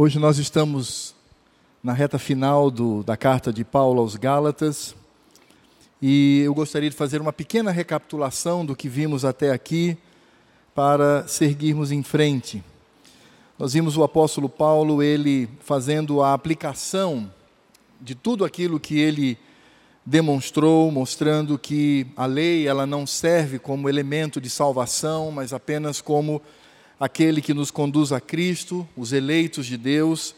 Hoje nós estamos na reta final do, da carta de Paulo aos Gálatas e eu gostaria de fazer uma pequena recapitulação do que vimos até aqui para seguirmos em frente. Nós vimos o apóstolo Paulo, ele fazendo a aplicação de tudo aquilo que ele demonstrou, mostrando que a lei ela não serve como elemento de salvação, mas apenas como aquele que nos conduz a Cristo, os eleitos de Deus.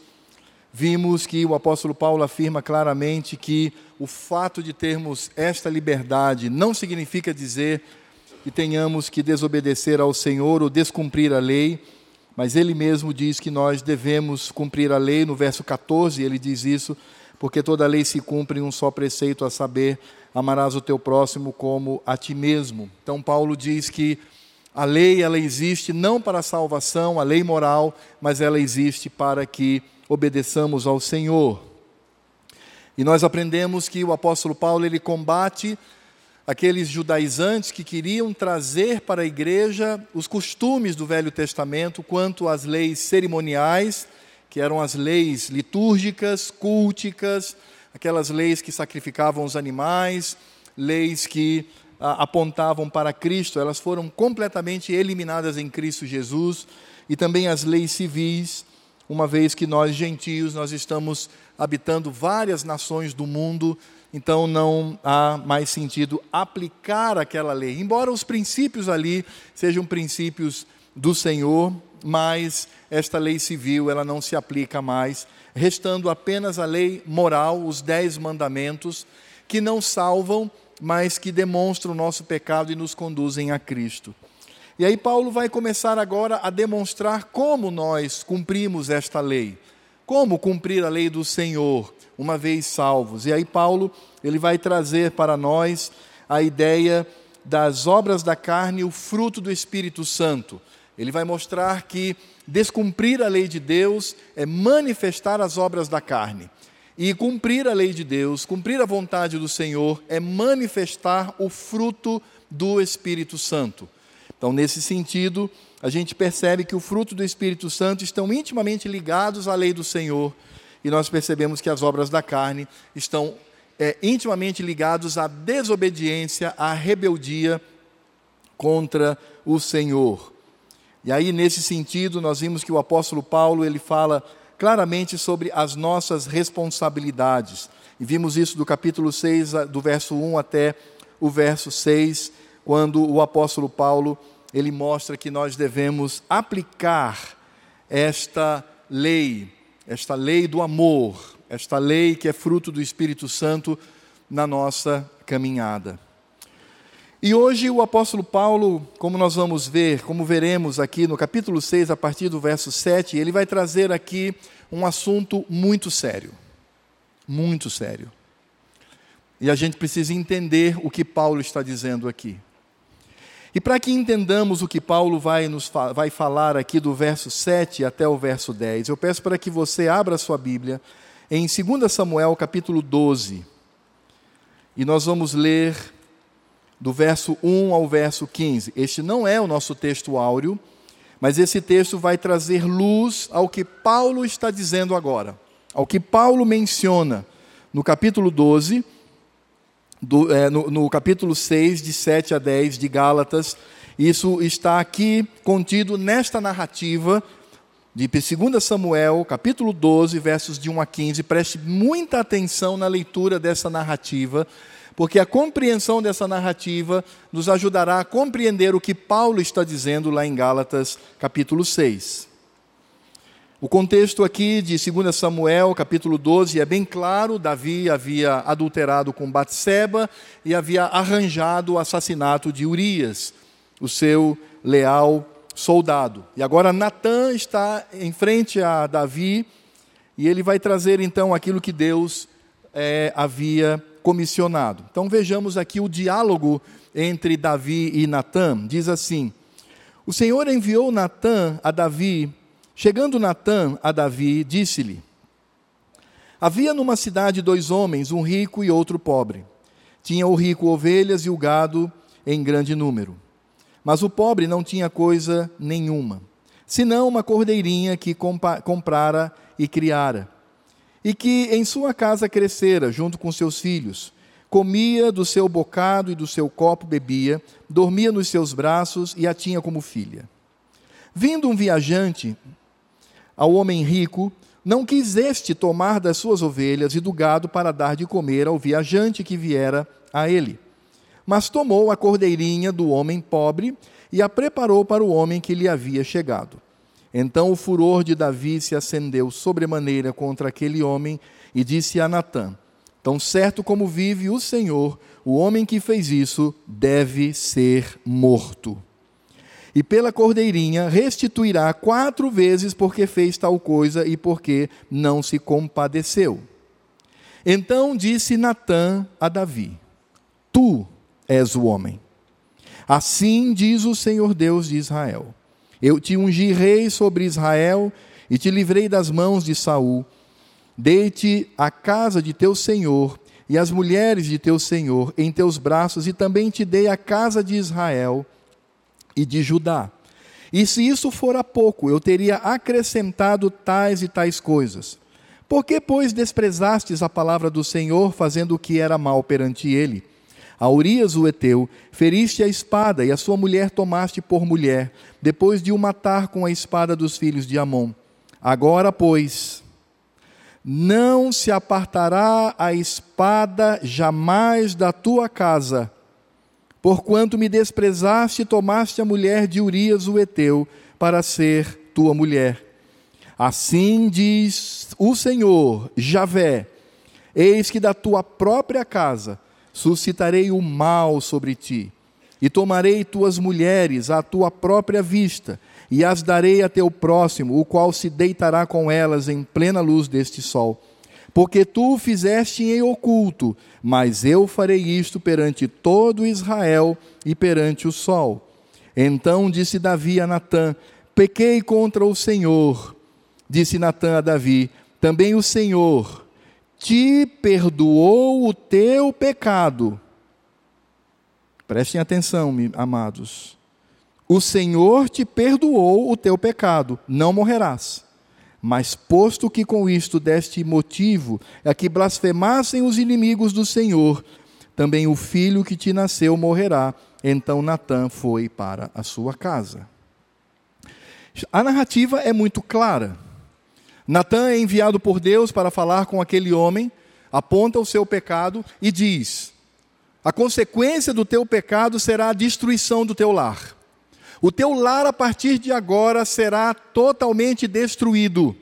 Vimos que o apóstolo Paulo afirma claramente que o fato de termos esta liberdade não significa dizer que tenhamos que desobedecer ao Senhor ou descumprir a lei, mas ele mesmo diz que nós devemos cumprir a lei. No verso 14, ele diz isso, porque toda lei se cumpre em um só preceito, a saber, amarás o teu próximo como a ti mesmo. Então, Paulo diz que a lei ela existe não para a salvação, a lei moral, mas ela existe para que obedeçamos ao Senhor. E nós aprendemos que o apóstolo Paulo ele combate aqueles judaizantes que queriam trazer para a igreja os costumes do Velho Testamento quanto às leis cerimoniais, que eram as leis litúrgicas, culticas, aquelas leis que sacrificavam os animais, leis que apontavam para Cristo, elas foram completamente eliminadas em Cristo Jesus, e também as leis civis, uma vez que nós gentios nós estamos habitando várias nações do mundo, então não há mais sentido aplicar aquela lei. Embora os princípios ali sejam princípios do Senhor, mas esta lei civil ela não se aplica mais, restando apenas a lei moral, os dez mandamentos, que não salvam, mas que demonstram o nosso pecado e nos conduzem a Cristo. E aí Paulo vai começar agora a demonstrar como nós cumprimos esta lei. Como cumprir a lei do Senhor, uma vez salvos. E aí Paulo, ele vai trazer para nós a ideia das obras da carne e o fruto do Espírito Santo. Ele vai mostrar que descumprir a lei de Deus é manifestar as obras da carne. E cumprir a lei de Deus, cumprir a vontade do Senhor, é manifestar o fruto do Espírito Santo. Então, nesse sentido, a gente percebe que o fruto do Espírito Santo estão intimamente ligados à lei do Senhor, e nós percebemos que as obras da carne estão é, intimamente ligados à desobediência, à rebeldia contra o Senhor. E aí, nesse sentido, nós vimos que o apóstolo Paulo ele fala claramente sobre as nossas responsabilidades. E vimos isso do capítulo 6, do verso 1 até o verso 6, quando o apóstolo Paulo ele mostra que nós devemos aplicar esta lei, esta lei do amor, esta lei que é fruto do Espírito Santo na nossa caminhada. E hoje o apóstolo Paulo, como nós vamos ver, como veremos aqui no capítulo 6, a partir do verso 7, ele vai trazer aqui um assunto muito sério. Muito sério. E a gente precisa entender o que Paulo está dizendo aqui. E para que entendamos o que Paulo vai, nos vai falar aqui do verso 7 até o verso 10, eu peço para que você abra a sua Bíblia em 2 Samuel capítulo 12. E nós vamos ler do verso 1 ao verso 15. Este não é o nosso texto áureo, mas esse texto vai trazer luz ao que Paulo está dizendo agora, ao que Paulo menciona no capítulo 12 do, é, no, no capítulo 6, de 7 a 10 de Gálatas. Isso está aqui contido nesta narrativa de 2 Samuel, capítulo 12, versos de 1 a 15. Preste muita atenção na leitura dessa narrativa, porque a compreensão dessa narrativa nos ajudará a compreender o que Paulo está dizendo lá em Gálatas, capítulo 6. O contexto aqui de 2 Samuel, capítulo 12, é bem claro: Davi havia adulterado com Batseba e havia arranjado o assassinato de Urias, o seu leal soldado. E agora Natã está em frente a Davi e ele vai trazer então aquilo que Deus é, havia comissionado. Então vejamos aqui o diálogo entre Davi e Natã. Diz assim: O Senhor enviou Natã a Davi Chegando Natã a Davi, disse-lhe: Havia numa cidade dois homens, um rico e outro pobre. Tinha o rico ovelhas e o gado em grande número. Mas o pobre não tinha coisa nenhuma, senão uma cordeirinha que comprara e criara, e que em sua casa crescera junto com seus filhos. Comia do seu bocado e do seu copo bebia, dormia nos seus braços e a tinha como filha. Vindo um viajante ao homem rico, não quis este tomar das suas ovelhas e do gado para dar de comer ao viajante que viera a ele. Mas tomou a cordeirinha do homem pobre e a preparou para o homem que lhe havia chegado. Então o furor de Davi se acendeu sobremaneira contra aquele homem e disse a Natã: Tão certo como vive o Senhor, o homem que fez isso deve ser morto e pela cordeirinha restituirá quatro vezes porque fez tal coisa e porque não se compadeceu. Então disse Natã a Davi: Tu és o homem. Assim diz o Senhor Deus de Israel: Eu te ungi rei sobre Israel e te livrei das mãos de Saul. Dei-te a casa de teu senhor e as mulheres de teu senhor em teus braços, e também te dei a casa de Israel e de Judá. E se isso fora pouco, eu teria acrescentado tais e tais coisas. Por que, pois, desprezastes a palavra do Senhor, fazendo o que era mal perante ele? A Urias o Eteu, feriste a espada, e a sua mulher tomaste por mulher, depois de o matar com a espada dos filhos de Amon. Agora, pois, não se apartará a espada jamais da tua casa, Porquanto me desprezaste e tomaste a mulher de Urias o Eteu para ser tua mulher. Assim diz o Senhor, Javé: Eis que da tua própria casa suscitarei o mal sobre ti, e tomarei tuas mulheres à tua própria vista, e as darei a teu próximo, o qual se deitará com elas em plena luz deste sol porque tu o fizeste em oculto, mas eu farei isto perante todo Israel e perante o sol. Então disse Davi a Natã: Pequei contra o Senhor. Disse Natã a Davi: Também o Senhor te perdoou o teu pecado. Prestem atenção, amados. O Senhor te perdoou o teu pecado, não morrerás. Mas posto que com isto deste motivo a que blasfemassem os inimigos do Senhor, também o filho que te nasceu morrerá. Então Natã foi para a sua casa. A narrativa é muito clara. Natã é enviado por Deus para falar com aquele homem, aponta o seu pecado e diz: A consequência do teu pecado será a destruição do teu lar. O teu lar a partir de agora será totalmente destruído.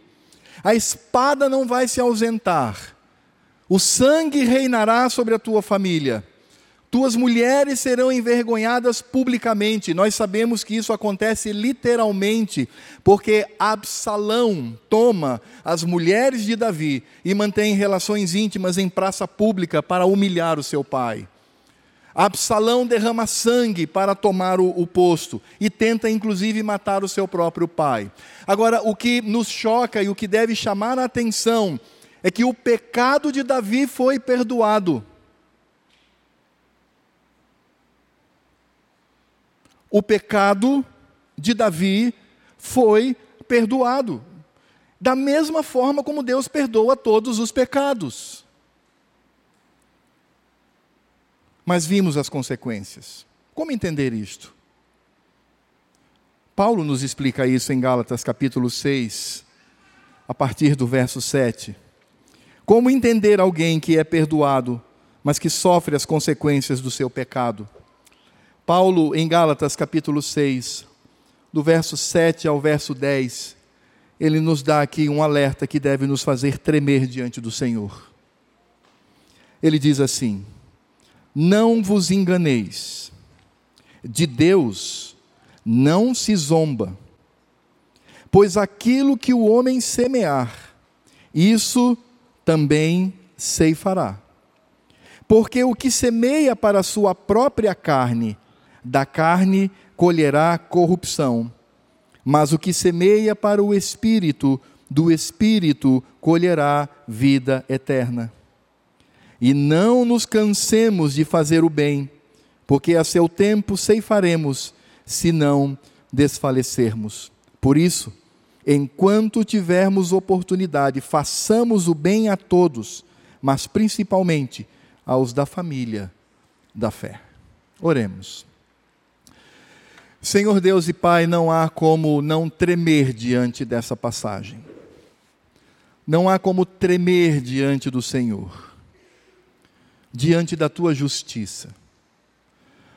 A espada não vai se ausentar. O sangue reinará sobre a tua família. Tuas mulheres serão envergonhadas publicamente. Nós sabemos que isso acontece literalmente, porque Absalão toma as mulheres de Davi e mantém relações íntimas em praça pública para humilhar o seu pai. Absalão derrama sangue para tomar o, o, posto e tenta inclusive matar o seu próprio pai. Agora, o que nos choca e o que deve chamar a atenção é que o pecado de Davi foi perdoado. O pecado de Davi foi perdoado. Da mesma forma como Deus perdoa todos os pecados. mas vimos as consequências. Como entender isto? Paulo nos explica isso em Gálatas capítulo 6, a partir do verso 7. Como entender alguém que é perdoado, mas que sofre as consequências do seu pecado? Paulo, em Gálatas capítulo 6, do verso 7 ao verso 10, ele nos dá aqui um alerta que deve nos fazer tremer diante do Senhor. Ele diz assim: não vos enganeis, de Deus não se zomba, pois aquilo que o homem semear, isso também ceifará. Porque o que semeia para a sua própria carne, da carne colherá corrupção, mas o que semeia para o espírito, do espírito colherá vida eterna. E não nos cansemos de fazer o bem, porque a seu tempo ceifaremos, se não desfalecermos. Por isso, enquanto tivermos oportunidade, façamos o bem a todos, mas principalmente aos da família da fé. Oremos. Senhor Deus e Pai, não há como não tremer diante dessa passagem. Não há como tremer diante do Senhor, diante da tua justiça.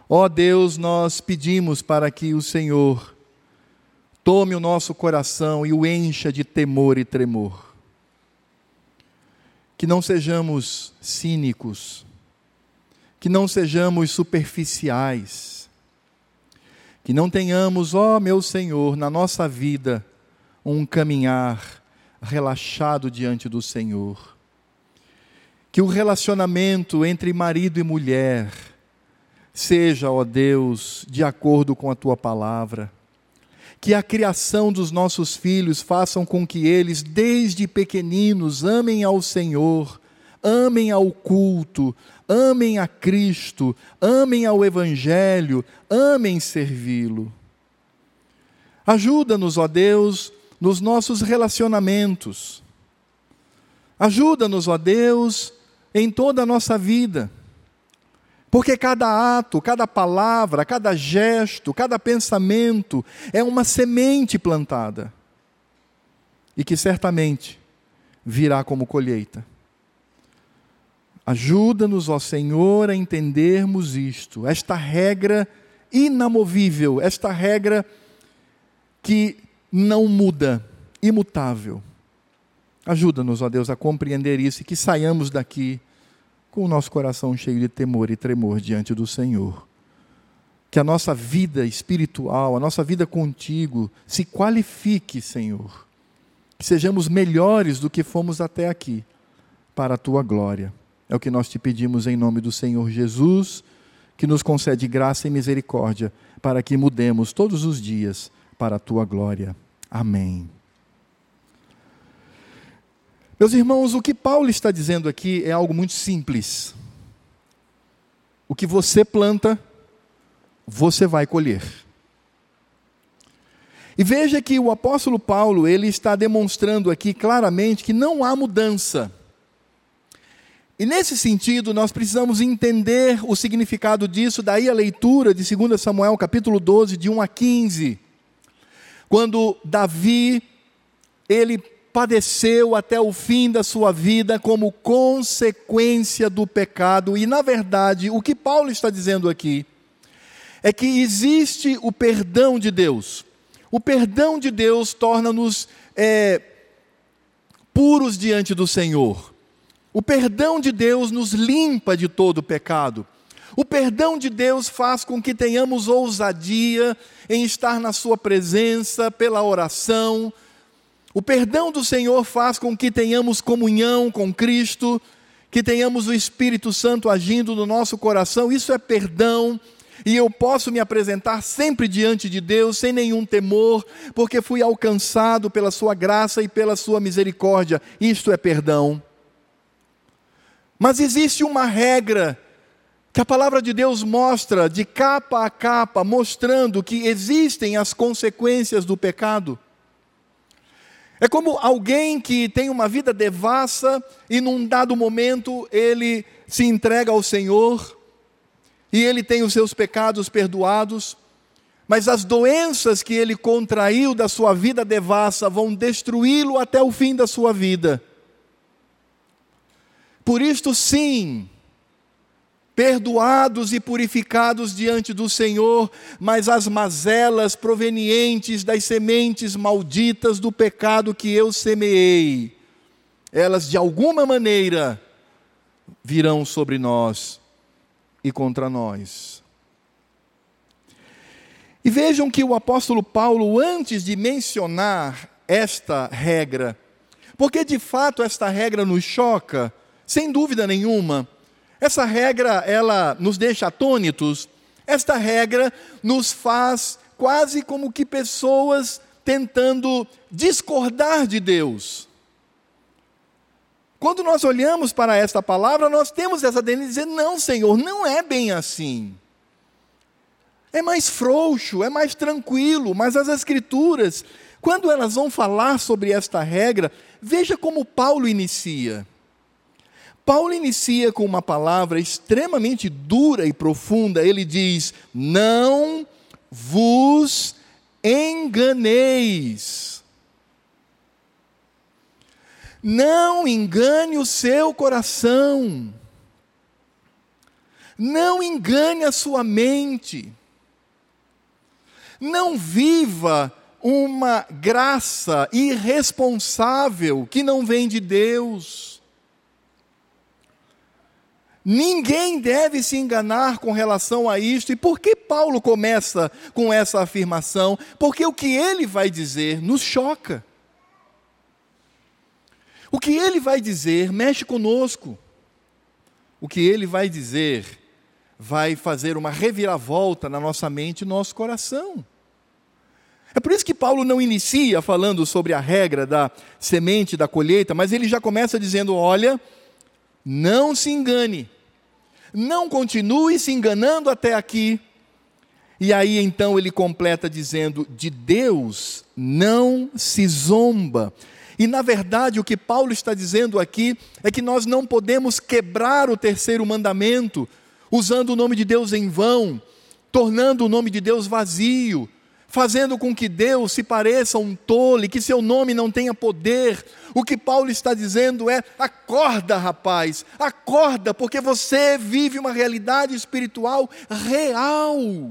Ó Deus, nós pedimos para que o Senhor tome o nosso coração e o encha de temor e tremor. Que não sejamos cínicos, que não sejamos superficiais, que não tenhamos, ó meu Senhor, na nossa vida, um caminhar relaxado diante do Senhor. Que o relacionamento entre marido e mulher seja, ó Deus, de acordo com a tua palavra. Que a criação dos nossos filhos façam com que eles, desde pequeninos, amem ao Senhor, amem ao culto, amem a Cristo, amem ao Evangelho, amem servi-lo. Ajuda-nos, ó Deus, nos nossos relacionamentos. Ajuda-nos, ó Deus, em toda a nossa vida. Porque cada ato, cada palavra, cada gesto, cada pensamento é uma semente plantada e que certamente virá como colheita. Ajuda-nos, ó Senhor, a entendermos isto, esta regra inamovível, esta regra que não muda, imutável. Ajuda-nos, ó Deus, a compreender isso e que saiamos daqui com o nosso coração cheio de temor e tremor diante do Senhor. Que a nossa vida espiritual, a nossa vida contigo, se qualifique, Senhor. Que sejamos melhores do que fomos até aqui, para a tua glória. É o que nós te pedimos em nome do Senhor Jesus, que nos concede graça e misericórdia, para que mudemos todos os dias para a tua glória. Amém. Meus irmãos, o que Paulo está dizendo aqui é algo muito simples. O que você planta, você vai colher. E veja que o apóstolo Paulo, ele está demonstrando aqui claramente que não há mudança. E nesse sentido, nós precisamos entender o significado disso, daí a leitura de 2 Samuel, capítulo 12, de 1 a 15. Quando Davi, ele padeceu até o fim da sua vida como consequência do pecado, e na verdade, o que Paulo está dizendo aqui é que existe o perdão de Deus. O perdão de Deus torna-nos é, puros diante do Senhor. O perdão de Deus nos limpa de todo pecado. O perdão de Deus faz com que tenhamos ousadia em estar na Sua presença pela oração. O perdão do Senhor faz com que tenhamos comunhão com Cristo, que tenhamos o Espírito Santo agindo no nosso coração. Isso é perdão. E eu posso me apresentar sempre diante de Deus sem nenhum temor, porque fui alcançado pela Sua graça e pela Sua misericórdia. Isto é perdão. Mas existe uma regra que a palavra de Deus mostra de capa a capa, mostrando que existem as consequências do pecado. É como alguém que tem uma vida devassa e num dado momento ele se entrega ao Senhor e ele tem os seus pecados perdoados, mas as doenças que ele contraiu da sua vida devassa vão destruí-lo até o fim da sua vida. Por isto, sim, perdoados e purificados diante do Senhor, mas as mazelas provenientes das sementes malditas do pecado que eu semeei, elas de alguma maneira virão sobre nós e contra nós. E vejam que o apóstolo Paulo, antes de mencionar esta regra, porque de fato esta regra nos choca, sem dúvida nenhuma, essa regra ela nos deixa atônitos. Esta regra nos faz quase como que pessoas tentando discordar de Deus. Quando nós olhamos para esta palavra, nós temos essa tendência de dizer: não, Senhor, não é bem assim. É mais frouxo, é mais tranquilo, mas as Escrituras Quando elas vão falar sobre esta regra, veja como Paulo inicia. Paulo inicia com uma palavra extremamente dura e profunda. Ele diz: Não vos enganeis. Não engane o seu coração. Não engane a sua mente. Não viva uma graça irresponsável que não vem de Deus. Ninguém deve se enganar com relação a isto. E por que Paulo começa com essa afirmação? Porque o que ele vai dizer nos choca. O que ele vai dizer mexe conosco. O que ele vai dizer vai fazer uma reviravolta na nossa mente e no nosso coração. É por isso que Paulo não inicia falando sobre a regra da semente, da colheita, mas ele já começa dizendo: olha, não se engane, não continue se enganando até aqui. E aí então ele completa dizendo: de Deus não se zomba. E na verdade o que Paulo está dizendo aqui é que nós não podemos quebrar o terceiro mandamento usando o nome de Deus em vão, tornando o nome de Deus vazio, fazendo com que Deus se pareça um tolo, que seu nome não tenha poder. O que Paulo está dizendo é: acorda, rapaz, acorda, porque você vive uma realidade espiritual real.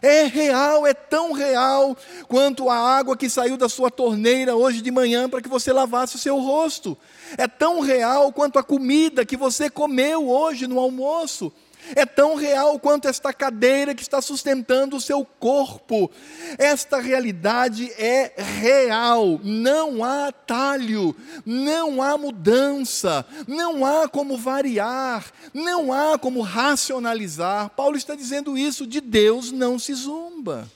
É real, é tão real quanto a água que saiu da sua torneira hoje de manhã para que você lavasse o seu rosto. É tão real quanto a comida que você comeu hoje no almoço é tão real quanto esta cadeira que está sustentando o seu corpo. Esta realidade é real, não há atalho, não há mudança, não há como variar, não há como racionalizar. Paulo está dizendo isso, de Deus não se zomba.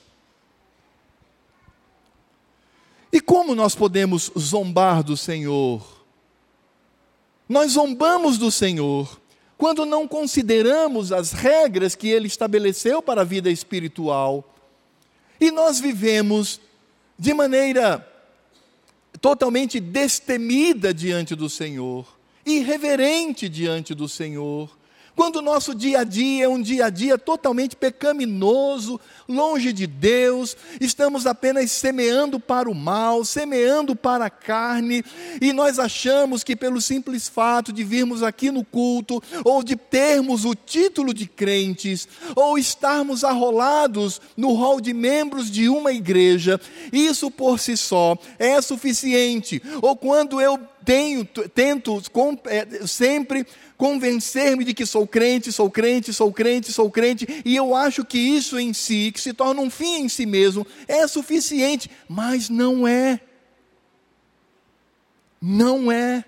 E como nós podemos zombar do Senhor? Nós zombamos do Senhor quando não consideramos as regras que ele estabeleceu para a vida espiritual, e nós vivemos de maneira totalmente destemida diante do Senhor, irreverente diante do Senhor, quando o nosso dia a dia é um dia a dia totalmente pecaminoso, longe de Deus, estamos apenas semeando para o mal, semeando para a carne, e nós achamos que pelo simples fato de virmos aqui no culto, ou de termos o título de crentes, ou estarmos arrolados no hall de membros de uma igreja, isso por si só é suficiente. Ou quando eu tenho, tento é, sempre convencer-me de que sou crente, sou crente, sou crente, sou crente, e eu acho que isso em si, que se torna um fim em si mesmo, é suficiente, mas não é. Não é.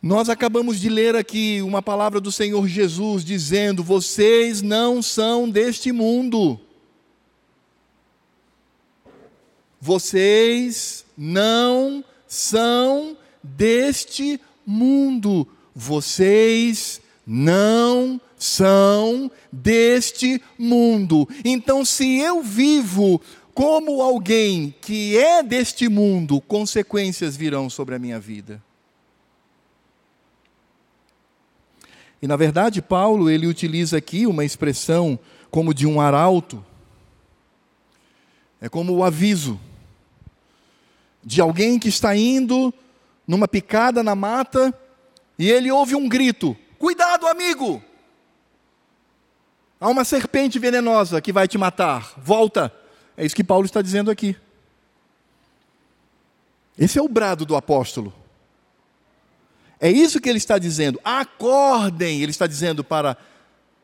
Nós acabamos de ler aqui uma palavra do Senhor Jesus dizendo: Vocês não são deste mundo. Vocês não são deste mundo. Vocês não são deste mundo. Então, se eu vivo como alguém que é deste mundo, consequências virão sobre a minha vida. E na verdade, Paulo, ele utiliza aqui uma expressão como de um arauto. É como o aviso de alguém que está indo numa picada na mata e ele ouve um grito: Cuidado, amigo! Há uma serpente venenosa que vai te matar. Volta. É isso que Paulo está dizendo aqui. Esse é o brado do apóstolo. É isso que ele está dizendo. Acordem, ele está dizendo para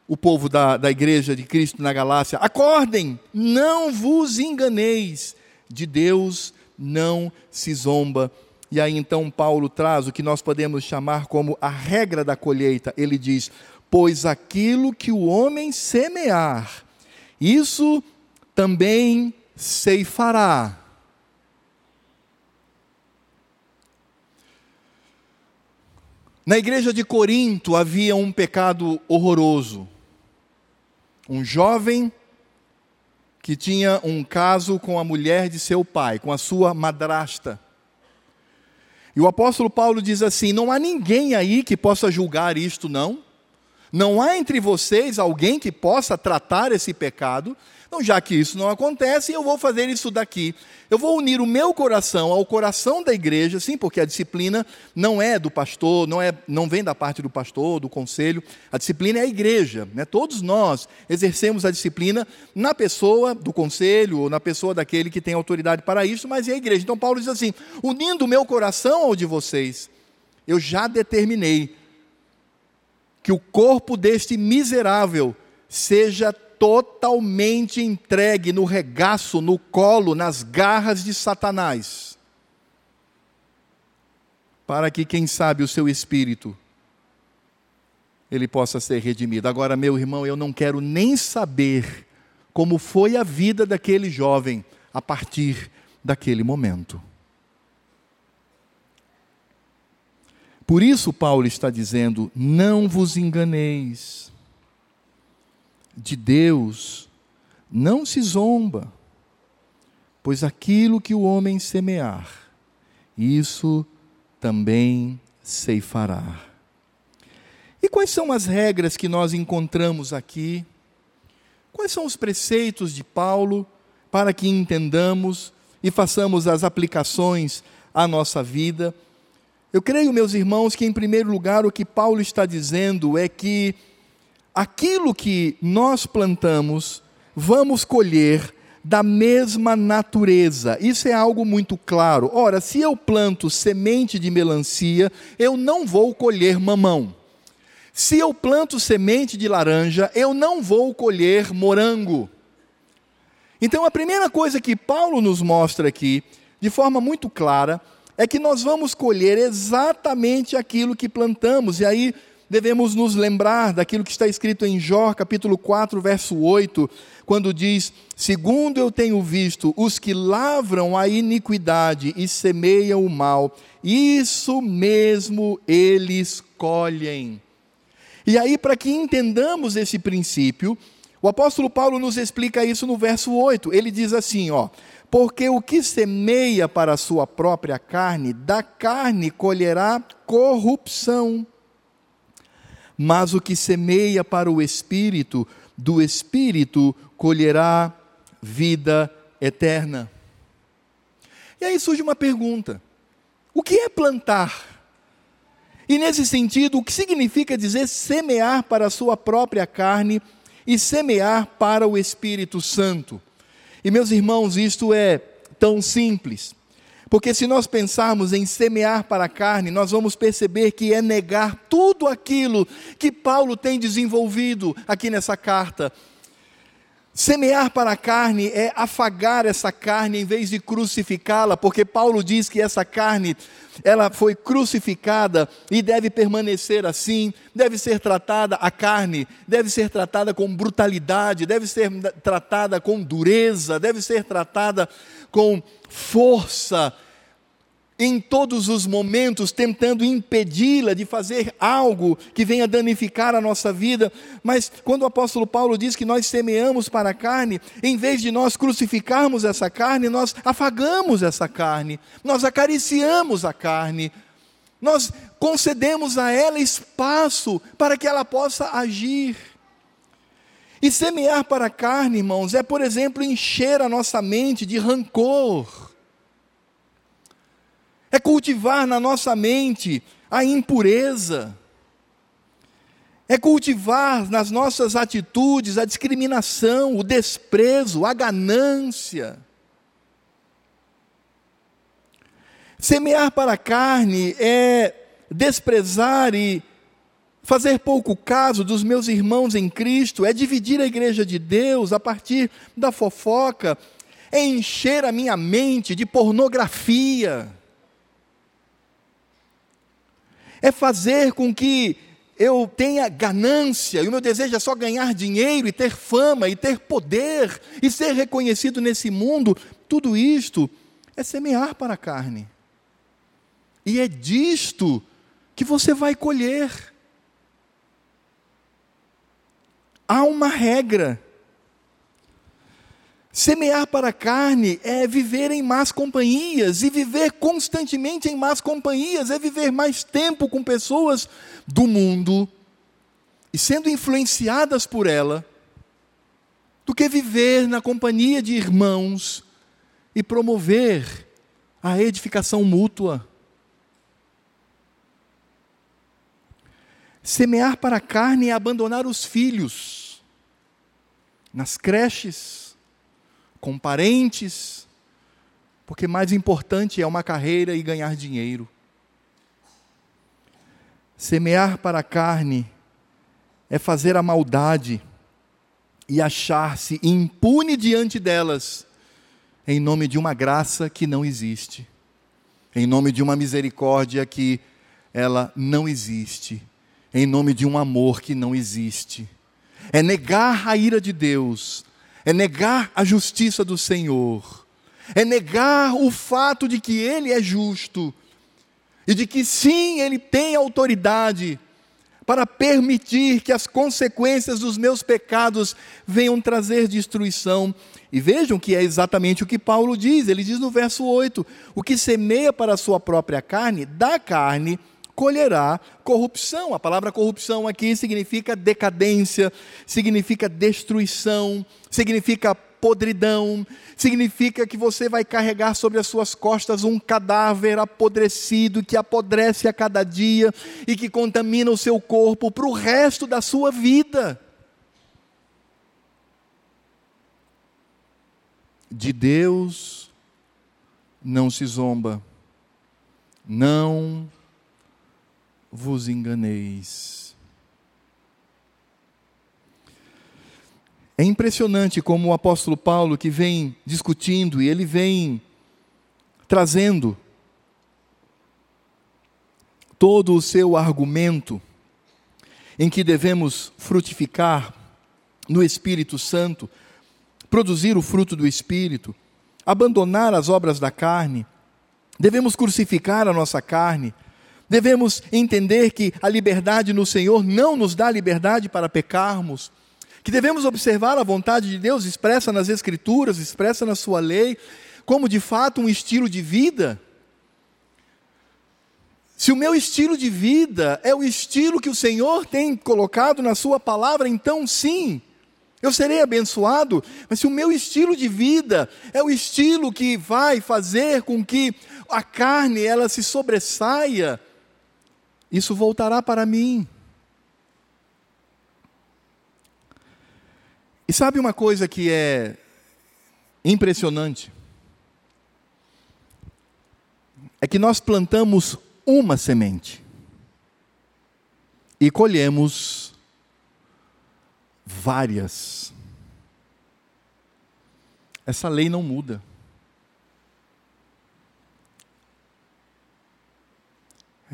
o povo da, da igreja de Cristo na Galácia: acordem, não vos enganeis, de Deus não se zomba. E aí então Paulo traz o que nós podemos chamar como a regra da colheita. Ele diz: Pois aquilo que o homem semear, isso também ceifará. Na igreja de Corinto havia um pecado horroroso. Um jovem que tinha um caso com a mulher de seu pai, com a sua madrasta. E o apóstolo Paulo diz assim: não há ninguém aí que possa julgar isto, não. Não há entre vocês alguém que possa tratar esse pecado. Então, já que isso não acontece, eu vou fazer isso daqui. Eu vou unir o meu coração ao coração da igreja, sim, porque a disciplina não é do pastor, não, é, não vem da parte do pastor, do conselho. A disciplina é a igreja. Né? Todos nós exercemos a disciplina na pessoa do conselho ou na pessoa daquele que tem autoridade para isso, mas é a igreja. Então, Paulo diz assim: unindo o meu coração ao de vocês, eu já determinei que o corpo deste miserável seja totalmente entregue no regaço, no colo, nas garras de Satanás. Para que, quem sabe, o seu espírito ele possa ser redimido. Agora, meu irmão, eu não quero nem saber como foi a vida daquele jovem a partir daquele momento. Por isso, Paulo está dizendo: não vos enganeis, de Deus não se zomba, pois aquilo que o homem semear, isso também ceifará. E quais são as regras que nós encontramos aqui? Quais são os preceitos de Paulo para que entendamos e façamos as aplicações à nossa vida? Eu creio, meus irmãos, que em primeiro lugar o que Paulo está dizendo é que aquilo que nós plantamos, vamos colher da mesma natureza. Isso é algo muito claro. Ora, se eu planto semente de melancia, eu não vou colher mamão. Se eu planto semente de laranja, eu não vou colher morango. Então, a primeira coisa que Paulo nos mostra aqui, de forma muito clara, é que nós vamos colher exatamente aquilo que plantamos. E aí devemos nos lembrar daquilo que está escrito em Jó, capítulo 4, verso 8, quando diz: Segundo eu tenho visto, os que lavram a iniquidade e semeiam o mal, isso mesmo eles colhem. E aí, para que entendamos esse princípio, o apóstolo Paulo nos explica isso no verso 8. Ele diz assim, ó: porque o que semeia para a sua própria carne, da carne colherá corrupção. Mas o que semeia para o espírito, do espírito colherá vida eterna. E aí surge uma pergunta: o que é plantar? E nesse sentido, o que significa dizer semear para a sua própria carne e semear para o Espírito Santo? E meus irmãos, isto é tão simples. Porque se nós pensarmos em semear para a carne, nós vamos perceber que é negar tudo aquilo que Paulo tem desenvolvido aqui nessa carta. Semear para a carne é afagar essa carne em vez de crucificá-la, porque Paulo diz que essa carne, ela foi crucificada e deve permanecer assim, deve ser tratada a carne, deve ser tratada com brutalidade, deve ser tratada com dureza, deve ser tratada com força, em todos os momentos tentando impedi-la de fazer algo que venha danificar a nossa vida, mas quando o apóstolo Paulo diz que nós semeamos para a carne, em vez de nós crucificarmos essa carne, nós afagamos essa carne, nós acariciamos a carne, nós concedemos a ela espaço para que ela possa agir. E semear para a carne, irmãos, é, por exemplo, encher a nossa mente de rancor é cultivar na nossa mente a impureza, é cultivar nas nossas atitudes a discriminação, o desprezo, a ganância. Semear para a carne é desprezar e fazer pouco caso dos meus irmãos em Cristo, é dividir a igreja de Deus a partir da fofoca, é encher a minha mente de pornografia é fazer com que eu tenha ganância, e o meu desejo é só ganhar dinheiro, e ter fama, e ter poder, e ser reconhecido nesse mundo, tudo isto é semear para a carne. E é disto que você vai colher. Há uma regra. Semear para a carne é viver em más companhias, e viver constantemente em más companhias é viver mais tempo com pessoas do mundo e sendo influenciadas por ela, do que viver na companhia de irmãos e promover a edificação mútua. Semear para a carne é abandonar os filhos nas creches, com parentes, porque mais importante é uma carreira e ganhar dinheiro. Semear para a carne é fazer a maldade e achar-se impune diante delas, em nome de uma graça que não existe, em nome de uma misericórdia que ela não existe em nome de um amor que não existe. É negar a ira de Deus, é negar a justiça do Senhor, é negar o fato de que Ele é justo. E de que sim, Ele tem autoridade para permitir que as consequências dos meus pecados venham trazer destruição. E vejam que é exatamente o que Paulo diz, ele diz no verso 8: o que semeia para a sua própria carne, da carne colherá corrupção. A palavra corrupção aqui significa decadência, significa destruição, significa podridão, significa que você vai carregar sobre as suas costas um cadáver apodrecido que apodrece a cada dia e que contamina o seu corpo para o resto da sua vida. De Deus não se zomba, não vos enganeis. É impressionante como o apóstolo Paulo, que vem discutindo e ele vem trazendo todo o seu argumento em que devemos frutificar no Espírito Santo, produzir o fruto do Espírito, abandonar as obras da carne, devemos crucificar a nossa carne, Devemos entender que a liberdade no Senhor não nos dá liberdade para pecarmos, que devemos observar a vontade de Deus expressa nas Escrituras, expressa na Sua lei, como de fato um estilo de vida. Se o meu estilo de vida é o estilo que o Senhor tem colocado na Sua palavra, então sim, eu serei abençoado, mas se o meu estilo de vida é o estilo que vai fazer com que a carne ela se sobressaia, isso voltará para mim. E sabe uma coisa que é impressionante? É que nós plantamos uma semente e colhemos várias. Essa lei não muda.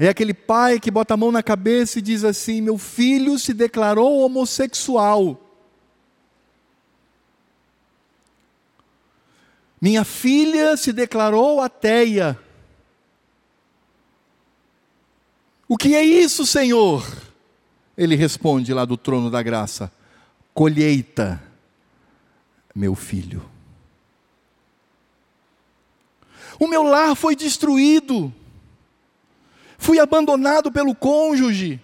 É aquele pai que bota a mão na cabeça e diz assim: Meu filho se declarou homossexual. Minha filha se declarou ateia. O que é isso, Senhor? Ele responde lá do trono da graça: colheita, meu filho. O meu lar foi destruído fui abandonado pelo cônjuge.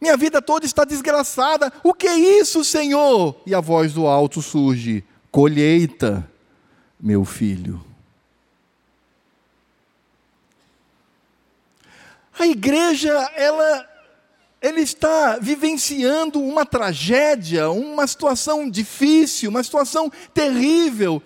Minha vida toda está desgraçada. O que é isso, Senhor? E a voz do alto surge: colheita, meu filho. A igreja, ela, ela está vivenciando uma tragédia, uma situação difícil, uma situação terrível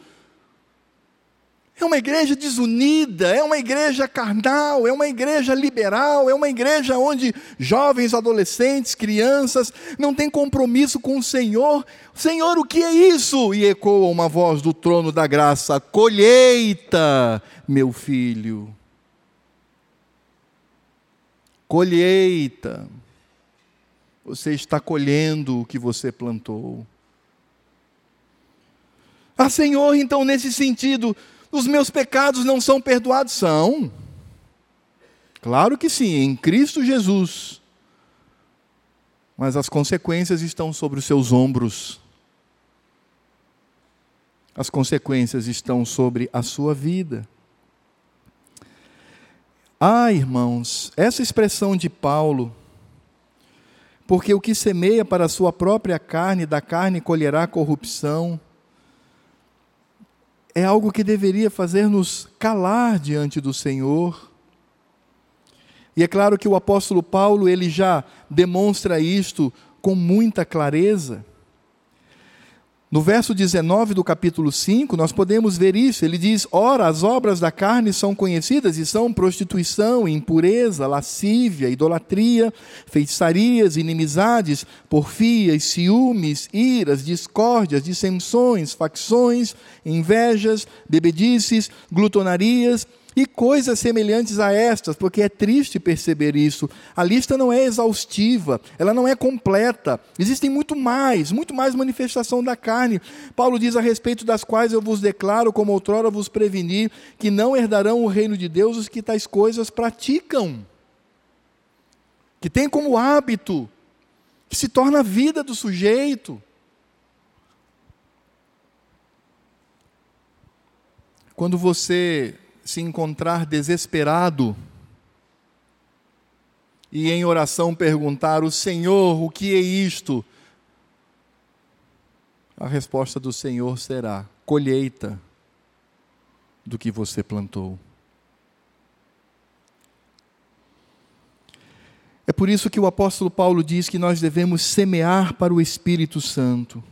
é uma igreja desunida, é uma igreja carnal, é uma igreja liberal, é uma igreja onde jovens, adolescentes, crianças não têm compromisso com o Senhor. Senhor, o que é isso? E ecoa uma voz do trono da graça: colheita, meu filho. Colheita. Você está colhendo o que você plantou. Ah, Senhor, então, nesse sentido, os meus pecados não são perdoados? São. Claro que sim, em Cristo Jesus. Mas as consequências estão sobre os seus ombros. as consequências estão sobre a sua vida. Ah, irmãos, essa expressão de Paulo, porque o que semeia para a sua própria carne, da carne colherá corrupção, é algo que deveria fazer-nos calar diante do Senhor. E é claro que o apóstolo Paulo, ele já demonstra isto com muita clareza. No verso 19 do capítulo 5, nós podemos ver isso. Ele diz: Ora, as obras da carne são conhecidas e são prostituição, impureza, lascívia, idolatria, feitiçarias, inimizades, porfias, ciúmes, iras, discórdias, dissensões, facções, invejas, bebedices, glutonarias e coisas semelhantes a estas, porque é triste perceber isso. A lista não é exaustiva, ela não é completa. Existem muito mais, muito mais manifestação da carne. Paulo diz a respeito das quais eu vos declaro, como outrora vos preveni, que não herdarão o reino de Deus os que tais coisas praticam. Que tem como hábito, que se torna a vida do sujeito. Quando você se encontrar desesperado e em oração perguntar: O Senhor, o que é isto? A resposta do Senhor será: colheita do que você plantou. É por isso que o apóstolo Paulo diz que nós devemos semear para o Espírito Santo.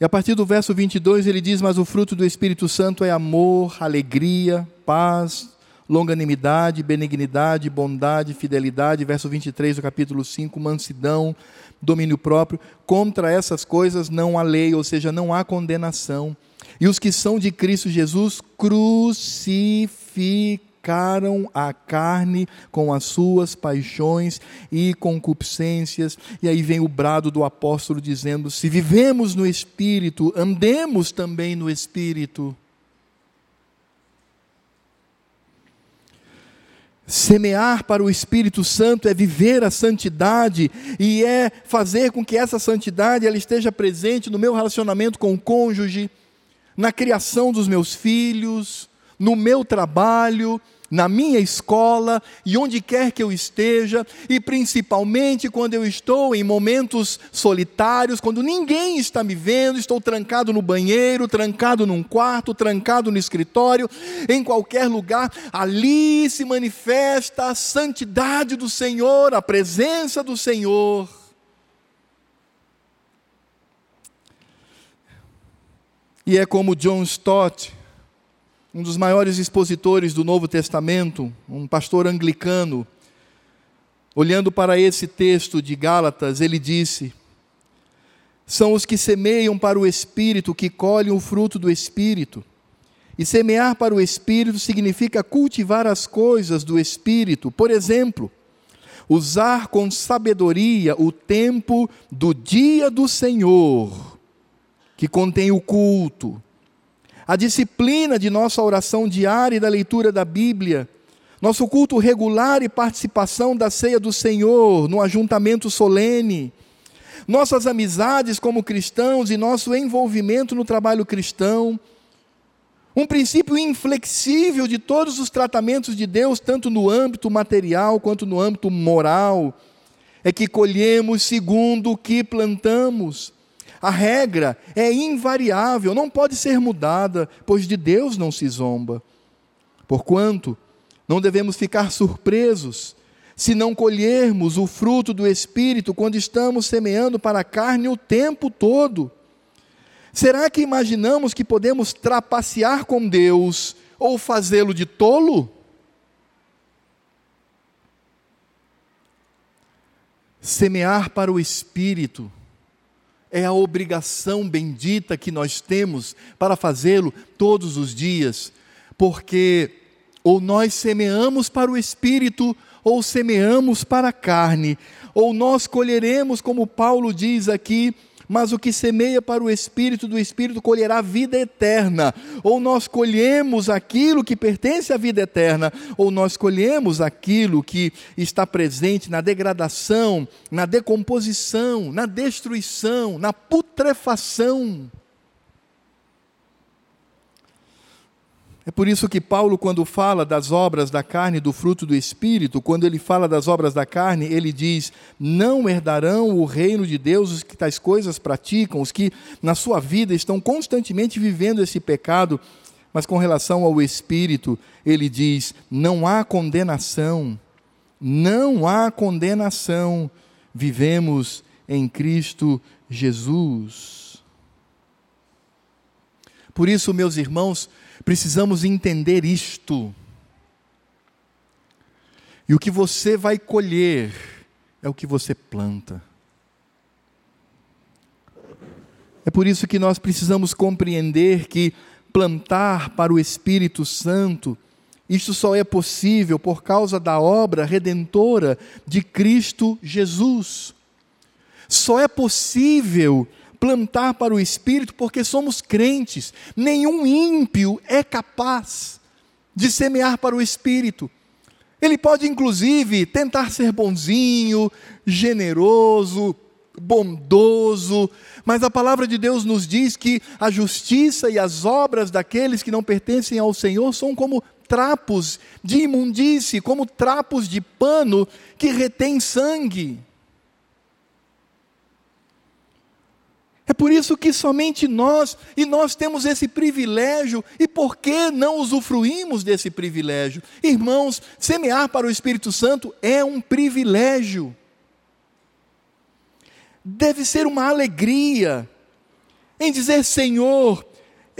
E a partir do verso 22 ele diz: Mas o fruto do Espírito Santo é amor, alegria, paz, longanimidade, benignidade, bondade, fidelidade. Verso 23 do capítulo 5: mansidão, domínio próprio. Contra essas coisas não há lei, ou seja, não há condenação. E os que são de Cristo Jesus crucificaram sacrificaram a carne com as suas paixões e concupiscências. E aí vem o brado do apóstolo dizendo: se vivemos no Espírito, andemos também no Espírito. Semear para o Espírito Santo é viver a santidade e é fazer com que essa santidade ela esteja presente no meu relacionamento com o cônjuge, na criação dos meus filhos, no meu trabalho, na minha escola e onde quer que eu esteja, e principalmente quando eu estou em momentos solitários, quando ninguém está me vendo, estou trancado no banheiro, trancado num quarto, trancado no escritório, em qualquer lugar, ali se manifesta a santidade do Senhor, a presença do Senhor. E é como John Stott, um dos maiores expositores do Novo Testamento, um pastor anglicano, olhando para esse texto de Gálatas, ele disse: São os que semeiam para o Espírito que colhem o fruto do Espírito. E semear para o Espírito significa cultivar as coisas do Espírito. Por exemplo, usar com sabedoria o tempo do dia do Senhor, que contém o culto, a disciplina de nossa oração diária e da leitura da Bíblia, nosso culto regular e participação da ceia do Senhor, no ajuntamento solene, nossas amizades como cristãos e nosso envolvimento no trabalho cristão, um princípio inflexível de todos os tratamentos de Deus, tanto no âmbito material quanto no âmbito moral, é que colhemos segundo o que plantamos. A regra é invariável, não pode ser mudada, pois de Deus não se zomba. Porquanto, não devemos ficar surpresos se não colhermos o fruto do Espírito quando estamos semeando para a carne o tempo todo. Será que imaginamos que podemos trapacear com Deus ou fazê-lo de tolo? Semear para o Espírito é a obrigação bendita que nós temos para fazê-lo todos os dias, porque ou nós semeamos para o espírito, ou semeamos para a carne, ou nós colheremos, como Paulo diz aqui, mas o que semeia para o Espírito, do Espírito colherá vida eterna. Ou nós colhemos aquilo que pertence à vida eterna, ou nós colhemos aquilo que está presente na degradação, na decomposição, na destruição, na putrefação. É por isso que Paulo, quando fala das obras da carne e do fruto do Espírito, quando ele fala das obras da carne, ele diz: Não herdarão o reino de Deus os que tais coisas praticam, os que na sua vida estão constantemente vivendo esse pecado. Mas com relação ao Espírito, ele diz: Não há condenação, não há condenação, vivemos em Cristo Jesus. Por isso, meus irmãos, Precisamos entender isto. E o que você vai colher é o que você planta. É por isso que nós precisamos compreender que plantar para o Espírito Santo, isto só é possível por causa da obra redentora de Cristo Jesus. Só é possível plantar para o Espírito, porque somos crentes. Nenhum ímpio é capaz de semear para o Espírito. Ele pode, inclusive, tentar ser bonzinho, generoso, bondoso, mas a palavra de Deus nos diz que a justiça e as obras daqueles que não pertencem ao Senhor são como trapos de imundície, como trapos de pano que retém sangue. É por isso que somente nós, e nós temos esse privilégio, e por que não usufruímos desse privilégio? Irmãos, semear para o Espírito Santo é um privilégio. Deve ser uma alegria em dizer: Senhor,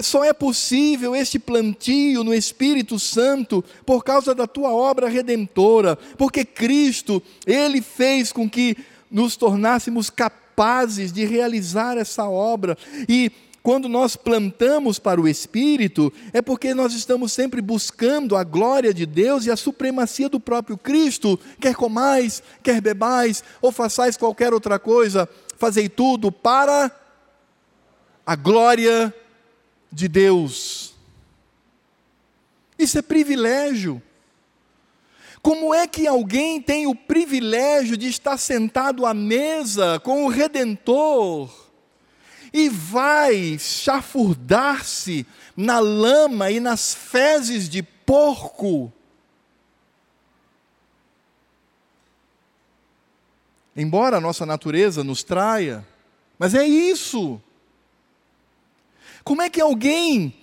só é possível este plantio no Espírito Santo por causa da tua obra redentora, porque Cristo, Ele fez com que nos tornássemos capazes capazes de realizar essa obra. E quando nós plantamos para o Espírito, é porque nós estamos sempre buscando a glória de Deus e a supremacia do próprio Cristo. Quer comais, quer bebais, ou façais qualquer outra coisa, fazei tudo para a glória de Deus. Isso é privilégio. Como é que alguém tem o privilégio de estar sentado à mesa com o Redentor e vai chafurdar-se na lama e nas fezes de porco? Embora a nossa natureza nos traia, mas é isso. Como é que alguém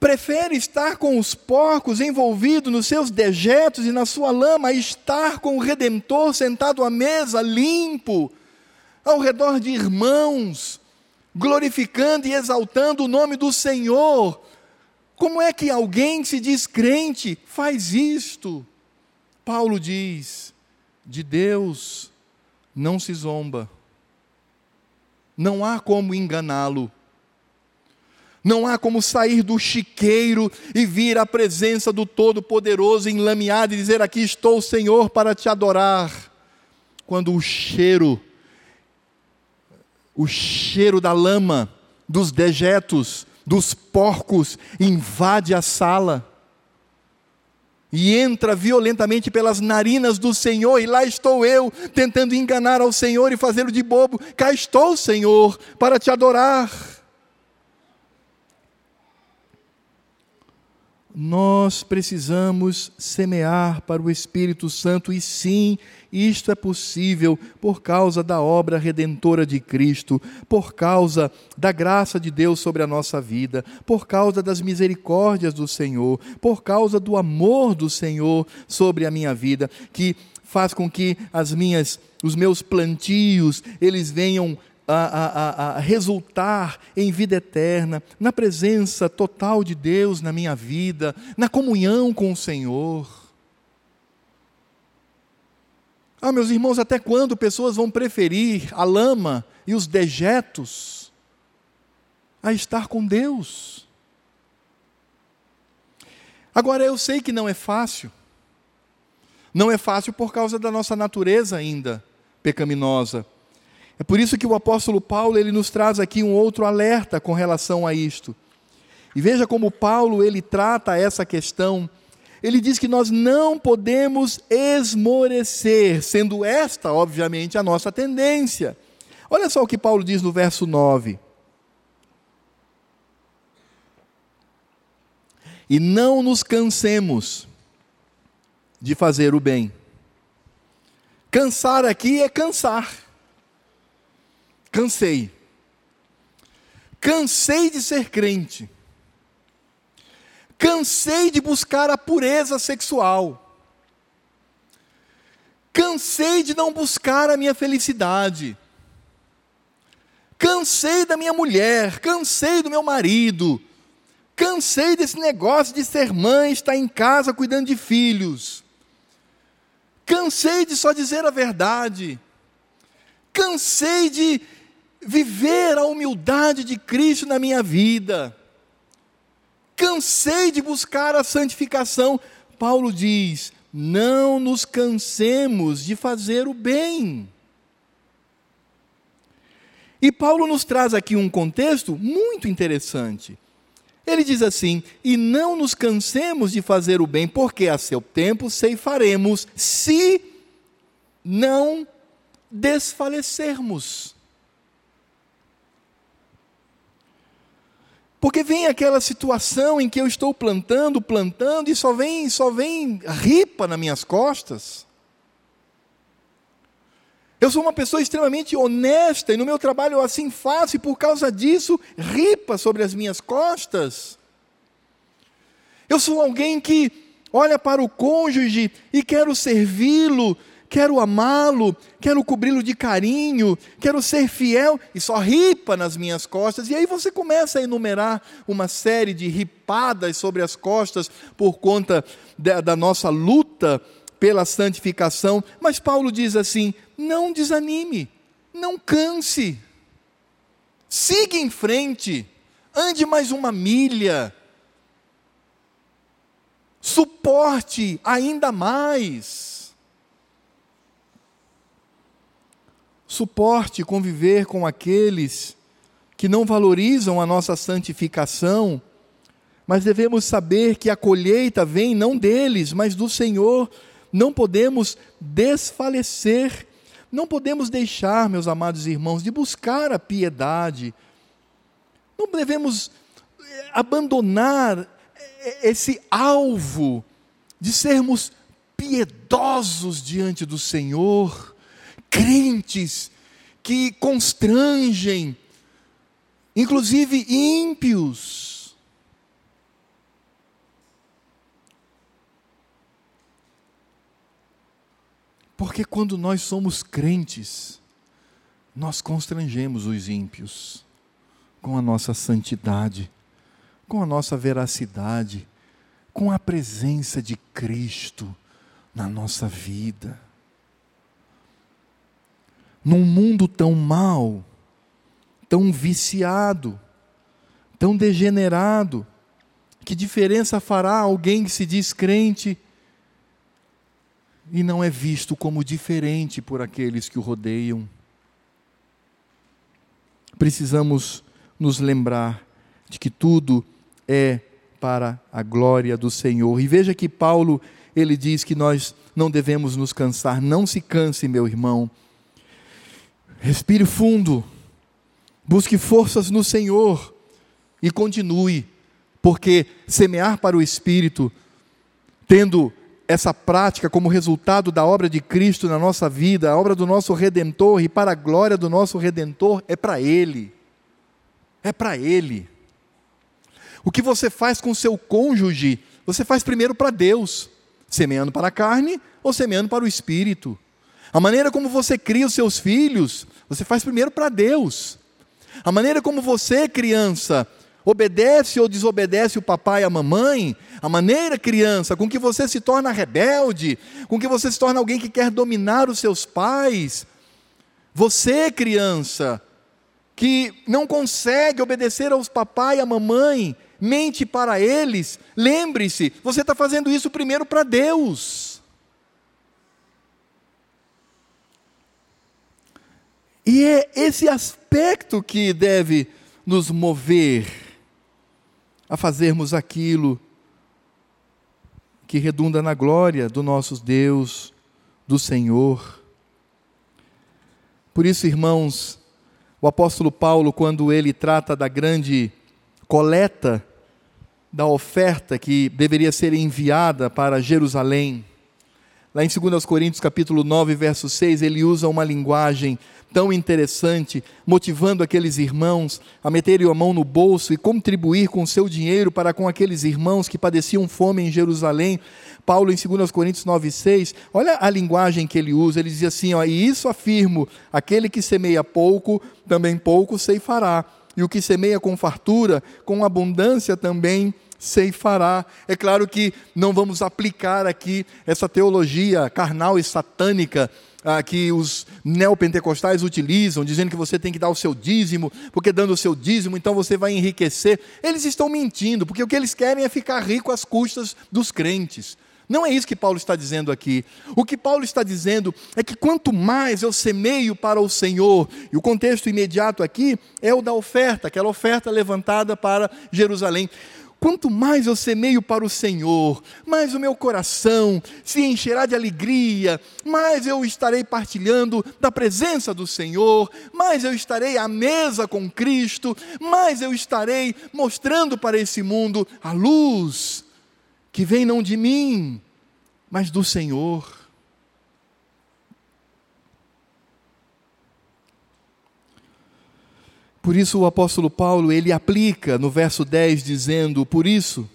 prefere estar com os porcos envolvido nos seus dejetos e na sua lama, a estar com o Redentor sentado à mesa, limpo, ao redor de irmãos, glorificando e exaltando o nome do Senhor. Como é que alguém se diz crente faz isto? Paulo diz: de Deus não se zomba, não há como enganá-lo. Não há como sair do chiqueiro e vir à presença do Todo-Poderoso enlameado e dizer: Aqui estou, Senhor, para te adorar. Quando o cheiro, o cheiro da lama, dos dejetos, dos porcos invade a sala e entra violentamente pelas narinas do Senhor, e lá estou eu, tentando enganar ao Senhor e fazê-lo de bobo. Cá estou, Senhor, para te adorar. Nós precisamos semear para o Espírito Santo, e sim, isto é possível por causa da obra redentora de Cristo, por causa da graça de Deus sobre a nossa vida, por causa das misericórdias do Senhor, por causa do amor do Senhor sobre a minha vida, que faz com que as minhas os meus plantios eles venham a, a, a, resultar em vida eterna, na presença total de Deus na minha vida, na comunhão com o Senhor. Ah, meus irmãos, até quando pessoas vão preferir a lama e os dejetos a estar com Deus? Agora, eu sei que não é fácil. Não é fácil por causa da nossa natureza ainda pecaminosa. É por isso que o apóstolo Paulo ele nos traz aqui um outro alerta com relação a isto. E veja como Paulo ele trata essa questão. Ele diz que nós não podemos esmorecer, sendo esta, obviamente, a nossa tendência. Olha só o que Paulo diz no verso 9. E não nos cansemos de fazer o bem. Cansar aqui é cansar. Cansei. Cansei de ser crente. Cansei de buscar a pureza sexual. Cansei de não buscar a minha felicidade. Cansei da minha mulher, cansei do meu marido. Cansei desse negócio de ser mãe, estar em casa cuidando de filhos. Cansei de só dizer a verdade. Cansei de viver a humildade de Cristo na minha vida. Cansei de buscar a santificação. Paulo diz: não nos cansemos de fazer o bem. E Paulo nos traz aqui um contexto muito interessante. Ele diz assim: E não nos cansemos de fazer o bem, porque a seu tempo ceifaremos, se não desfalecermos. Porque vem aquela situação em que eu estou plantando, plantando e só vem, só vem ripa nas minhas costas. Eu sou uma pessoa extremamente honesta e no meu trabalho eu assim faço e por causa disso ripa sobre as minhas costas. Eu sou alguém que olha para o cônjuge e quero servi-lo, quero amá-lo, quero cobri-lo de carinho, quero ser fiel e só ripa nas minhas costas. E aí você começa a enumerar uma série de ripadas sobre as costas por conta da, da nossa luta pela santificação. Mas Paulo diz assim: não desanime, não canse, siga em frente, ande mais uma milha, suporte ainda mais. Suporte conviver com aqueles que não valorizam a nossa santificação, mas devemos saber que a colheita vem não deles, mas do Senhor. Não podemos desfalecer não podemos deixar, meus amados irmãos, de buscar a piedade. Não devemos eh, abandonar eh, esse alvo de sermos piedosos diante do Senhor, crentes que constrangem, inclusive ímpios Porque quando nós somos crentes, nós constrangemos os ímpios com a nossa santidade, com a nossa veracidade, com a presença de Cristo na nossa vida. Num mundo tão mau, tão viciado, tão degenerado, que diferença fará alguém que se diz crente e não é visto como diferente por aqueles que o rodeiam. Precisamos nos lembrar de que tudo é para a glória do Senhor. E veja que Paulo, ele diz que nós não devemos nos cansar. Não se canse, meu irmão. Respire fundo. Busque forças no Senhor e continue, porque semear para o espírito, tendo essa prática como resultado da obra de Cristo na nossa vida, a obra do nosso redentor e para a glória do nosso redentor é para ele. É para ele. O que você faz com seu cônjuge, você faz primeiro para Deus, semeando para a carne ou semeando para o espírito. A maneira como você cria os seus filhos, você faz primeiro para Deus. A maneira como você, criança, obedece ou desobedece o papai e a mamãe, a maneira, criança, com que você se torna rebelde, com que você se torna alguém que quer dominar os seus pais. Você, criança, que não consegue obedecer aos papai e à mamãe, mente para eles, lembre-se, você está fazendo isso primeiro para Deus. E é esse aspecto que deve nos mover a fazermos aquilo que redunda na glória do nosso Deus, do Senhor. Por isso, irmãos, o apóstolo Paulo, quando ele trata da grande coleta da oferta que deveria ser enviada para Jerusalém. Lá em 2 Coríntios capítulo 9, verso 6, ele usa uma linguagem tão interessante, motivando aqueles irmãos a meterem a mão no bolso e contribuir com o seu dinheiro para com aqueles irmãos que padeciam fome em Jerusalém. Paulo em 2 Coríntios 9, 6, olha a linguagem que ele usa, ele diz assim, ó, e isso afirmo, aquele que semeia pouco, também pouco ceifará, e o que semeia com fartura, com abundância também ceifará. É claro que não vamos aplicar aqui essa teologia carnal e satânica ah, que os neopentecostais utilizam, dizendo que você tem que dar o seu dízimo, porque dando o seu dízimo, então você vai enriquecer. Eles estão mentindo, porque o que eles querem é ficar rico às custas dos crentes. Não é isso que Paulo está dizendo aqui. O que Paulo está dizendo é que quanto mais eu semeio para o Senhor, e o contexto imediato aqui é o da oferta, aquela oferta levantada para Jerusalém. Quanto mais eu semeio para o Senhor, mais o meu coração se encherá de alegria, mais eu estarei partilhando da presença do Senhor, mais eu estarei à mesa com Cristo, mais eu estarei mostrando para esse mundo a luz que vem não de mim, mas do Senhor. Por isso o apóstolo Paulo, ele aplica no verso 10 dizendo: "Por isso,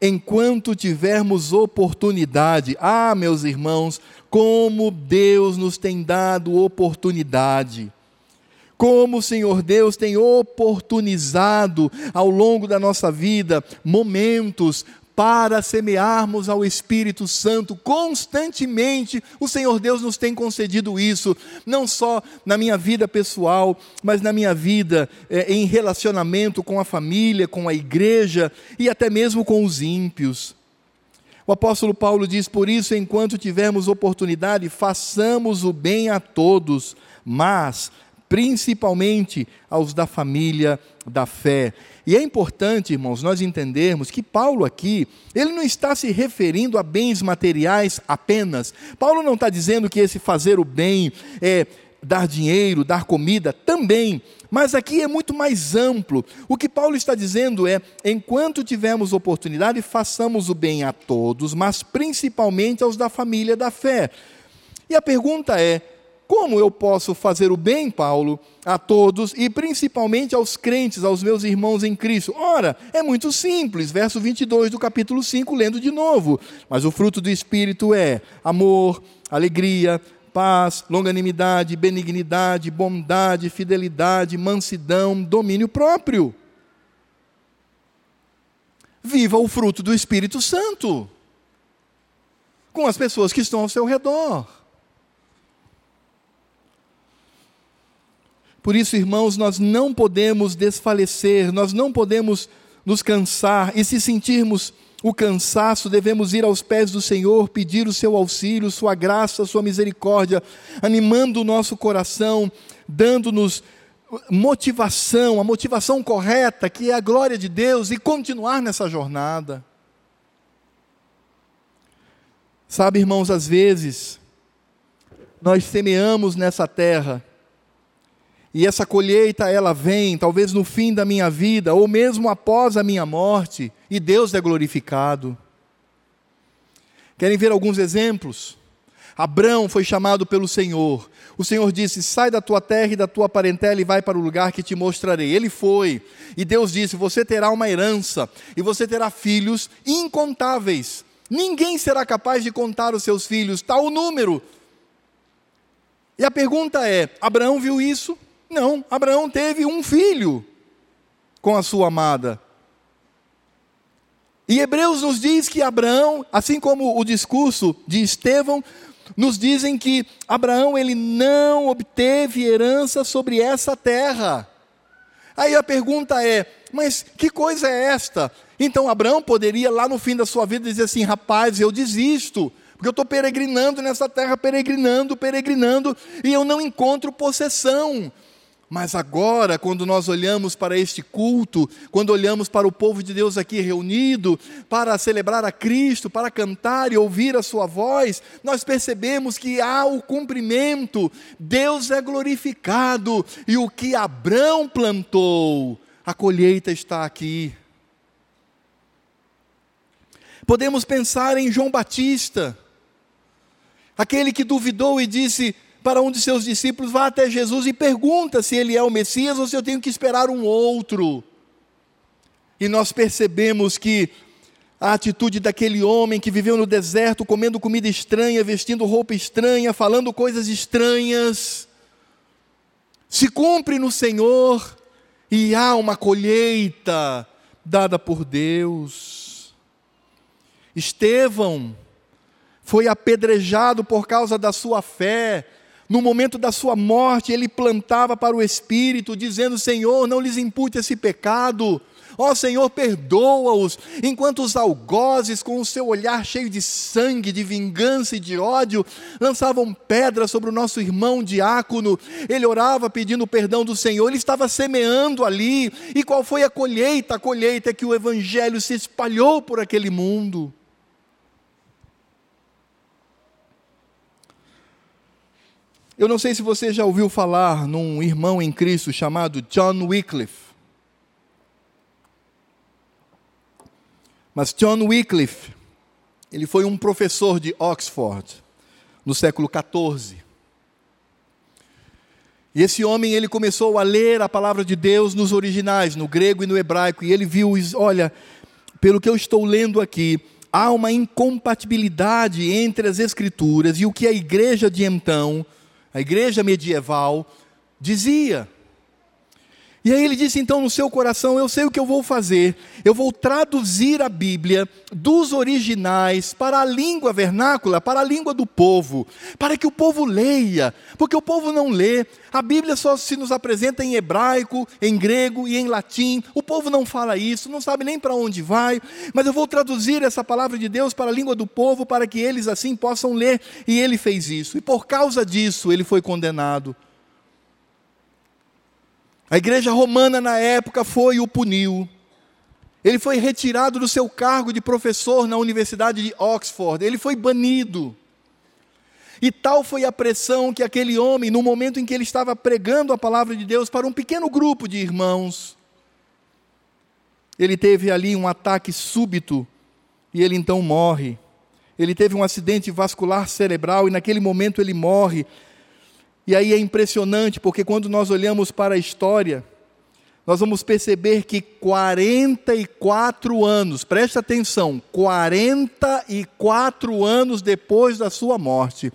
enquanto tivermos oportunidade, ah, meus irmãos, como Deus nos tem dado oportunidade. Como o Senhor Deus tem oportunizado ao longo da nossa vida momentos para semearmos ao Espírito Santo constantemente. O Senhor Deus nos tem concedido isso, não só na minha vida pessoal, mas na minha vida é, em relacionamento com a família, com a igreja e até mesmo com os ímpios. O apóstolo Paulo diz: Por isso, enquanto tivermos oportunidade, façamos o bem a todos, mas principalmente aos da família da fé. E é importante, irmãos, nós entendermos que Paulo aqui, ele não está se referindo a bens materiais apenas. Paulo não está dizendo que esse fazer o bem é dar dinheiro, dar comida, também. Mas aqui é muito mais amplo. O que Paulo está dizendo é: enquanto tivermos oportunidade, façamos o bem a todos, mas principalmente aos da família da fé. E a pergunta é: como eu posso fazer o bem, Paulo, a todos e principalmente aos crentes, aos meus irmãos em Cristo? Ora, é muito simples, verso 22 do capítulo 5, lendo de novo. Mas o fruto do Espírito é amor, alegria, paz, longanimidade, benignidade, bondade, fidelidade, mansidão, domínio próprio. Viva o fruto do Espírito Santo com as pessoas que estão ao seu redor. Por isso, irmãos, nós não podemos desfalecer, nós não podemos nos cansar, e se sentirmos o cansaço, devemos ir aos pés do Senhor, pedir o seu auxílio, sua graça, sua misericórdia, animando o nosso coração, dando-nos motivação, a motivação correta, que é a glória de Deus, e continuar nessa jornada. Sabe, irmãos, às vezes, nós semeamos nessa terra, e essa colheita ela vem, talvez no fim da minha vida, ou mesmo após a minha morte, e Deus é glorificado. Querem ver alguns exemplos? Abraão foi chamado pelo Senhor. O Senhor disse: Sai da tua terra e da tua parentela e vai para o lugar que te mostrarei. Ele foi. E Deus disse: Você terá uma herança e você terá filhos incontáveis. Ninguém será capaz de contar os seus filhos, tal número. E a pergunta é: Abraão viu isso? Não, Abraão teve um filho com a sua amada. E Hebreus nos diz que Abraão, assim como o discurso de Estevão, nos dizem que Abraão ele não obteve herança sobre essa terra. Aí a pergunta é: mas que coisa é esta? Então Abraão poderia lá no fim da sua vida dizer assim: rapaz, eu desisto, porque eu estou peregrinando nessa terra, peregrinando, peregrinando, e eu não encontro possessão. Mas agora, quando nós olhamos para este culto, quando olhamos para o povo de Deus aqui reunido, para celebrar a Cristo, para cantar e ouvir a Sua voz, nós percebemos que há o cumprimento, Deus é glorificado, e o que Abraão plantou, a colheita está aqui. Podemos pensar em João Batista, aquele que duvidou e disse para um de seus discípulos: vá até Jesus e pergunta se ele é o Messias ou se eu tenho que esperar um outro. E nós percebemos que a atitude daquele homem que viveu no deserto, comendo comida estranha, vestindo roupa estranha, falando coisas estranhas, se cumpre no Senhor e há uma colheita dada por Deus. Estevão foi apedrejado por causa da sua fé. No momento da sua morte, ele plantava para o Espírito, dizendo: Senhor, não lhes impute esse pecado. Ó oh, Senhor, perdoa-os. Enquanto os algozes, com o seu olhar cheio de sangue, de vingança e de ódio, lançavam pedras sobre o nosso irmão diácono, ele orava pedindo perdão do Senhor, ele estava semeando ali. E qual foi a colheita? A colheita é que o evangelho se espalhou por aquele mundo. Eu não sei se você já ouviu falar num irmão em Cristo chamado John Wycliffe. Mas John Wycliffe, ele foi um professor de Oxford no século XIV. E esse homem, ele começou a ler a palavra de Deus nos originais, no grego e no hebraico, e ele viu, olha, pelo que eu estou lendo aqui, há uma incompatibilidade entre as escrituras e o que a igreja de então a igreja medieval, dizia. E aí ele disse então no seu coração: Eu sei o que eu vou fazer, eu vou traduzir a Bíblia dos originais para a língua vernácula, para a língua do povo, para que o povo leia, porque o povo não lê, a Bíblia só se nos apresenta em hebraico, em grego e em latim, o povo não fala isso, não sabe nem para onde vai, mas eu vou traduzir essa palavra de Deus para a língua do povo, para que eles assim possam ler, e ele fez isso, e por causa disso ele foi condenado a igreja romana na época foi o puniu. Ele foi retirado do seu cargo de professor na Universidade de Oxford. Ele foi banido. E tal foi a pressão que aquele homem, no momento em que ele estava pregando a palavra de Deus para um pequeno grupo de irmãos, ele teve ali um ataque súbito e ele então morre. Ele teve um acidente vascular cerebral e naquele momento ele morre. E aí é impressionante, porque quando nós olhamos para a história, nós vamos perceber que 44 anos, preste atenção, 44 anos depois da sua morte,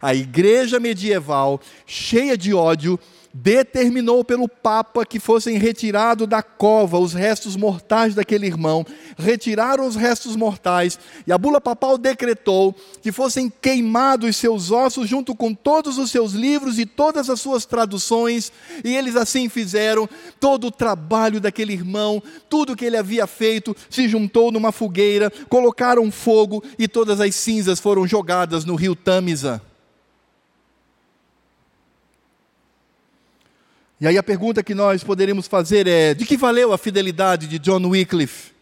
a igreja medieval, cheia de ódio, determinou pelo Papa que fossem retirados da cova os restos mortais daquele irmão. Retiraram os restos mortais e a bula papal decretou que fossem queimados seus ossos junto com todos os seus livros e todas as suas traduções. E eles assim fizeram. Todo o trabalho daquele irmão, tudo que ele havia feito, se juntou numa fogueira, colocaram fogo e todas as cinzas foram jogadas no rio Tâmisa. E aí a pergunta que nós poderemos fazer é: de que valeu a fidelidade de John Wycliffe?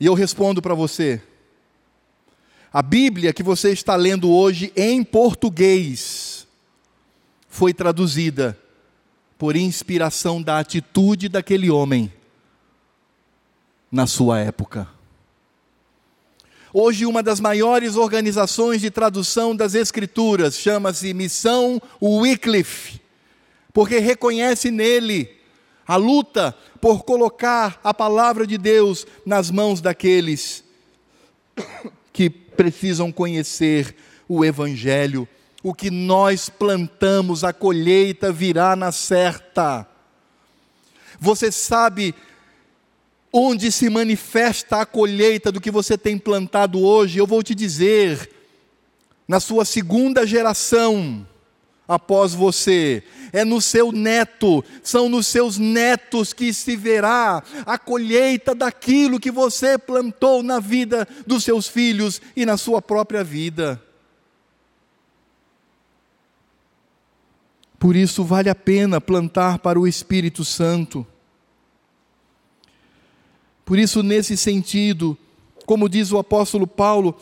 E eu respondo para você: a Bíblia que você está lendo hoje em português foi traduzida por inspiração da atitude daquele homem na sua época. Hoje, uma das maiores organizações de tradução das Escrituras chama-se Missão Wycliffe porque reconhece nele a luta por colocar a palavra de Deus nas mãos daqueles que precisam conhecer o Evangelho. O que nós plantamos, a colheita virá na certa. Você sabe onde se manifesta a colheita do que você tem plantado hoje? Eu vou te dizer, na sua segunda geração após você é no seu neto, são nos seus netos que se verá a colheita daquilo que você plantou na vida dos seus filhos e na sua própria vida. Por isso vale a pena plantar para o Espírito Santo. Por isso, nesse sentido, como diz o apóstolo Paulo,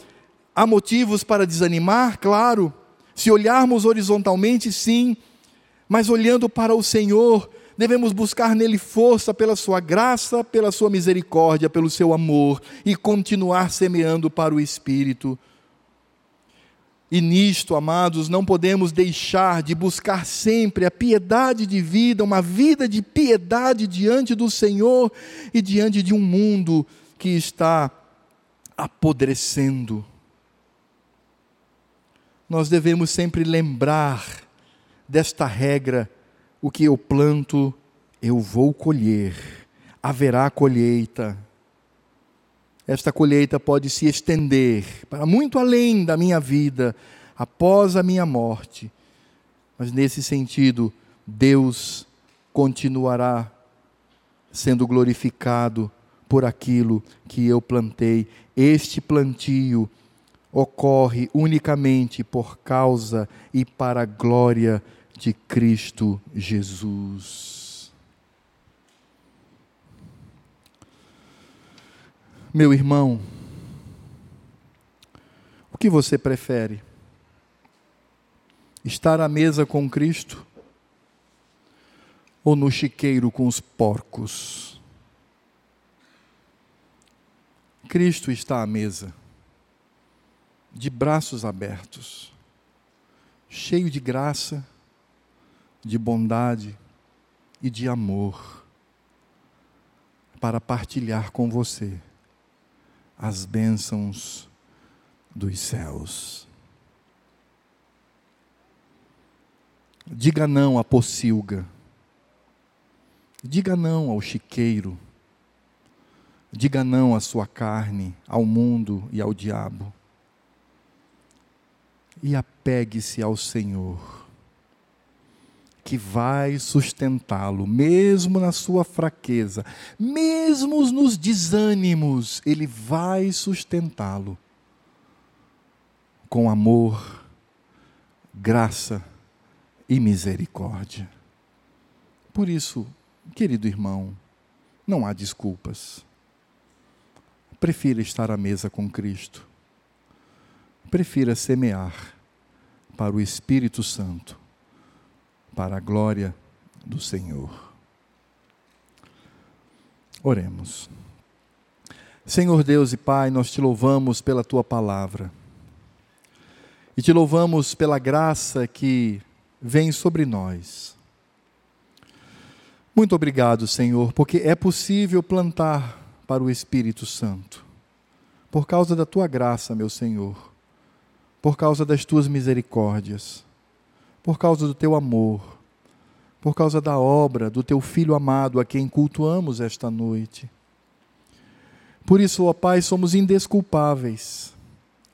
há motivos para desanimar, claro. Se olharmos horizontalmente, sim, mas olhando para o Senhor, devemos buscar nele força pela sua graça, pela sua misericórdia, pelo seu amor e continuar semeando para o Espírito. E nisto, amados, não podemos deixar de buscar sempre a piedade de vida, uma vida de piedade diante do Senhor e diante de um mundo que está apodrecendo. Nós devemos sempre lembrar desta regra: o que eu planto, eu vou colher, haverá colheita esta colheita pode se estender para muito além da minha vida, após a minha morte. Mas nesse sentido, Deus continuará sendo glorificado por aquilo que eu plantei. Este plantio ocorre unicamente por causa e para a glória de Cristo Jesus. Meu irmão, o que você prefere? Estar à mesa com Cristo ou no chiqueiro com os porcos? Cristo está à mesa, de braços abertos, cheio de graça, de bondade e de amor, para partilhar com você as bênçãos dos céus. Diga não à pocilga. Diga não ao chiqueiro. Diga não à sua carne, ao mundo e ao diabo. E apegue-se ao Senhor que vai sustentá-lo, mesmo na sua fraqueza, mesmo nos desânimos, ele vai sustentá-lo com amor, graça e misericórdia. Por isso, querido irmão, não há desculpas. Prefira estar à mesa com Cristo. Prefira semear para o Espírito Santo para a glória do Senhor. Oremos. Senhor Deus e Pai, nós te louvamos pela tua palavra. E te louvamos pela graça que vem sobre nós. Muito obrigado, Senhor, porque é possível plantar para o Espírito Santo. Por causa da tua graça, meu Senhor. Por causa das tuas misericórdias por causa do teu amor, por causa da obra do teu Filho amado, a quem cultuamos esta noite. Por isso, ó Pai, somos indesculpáveis,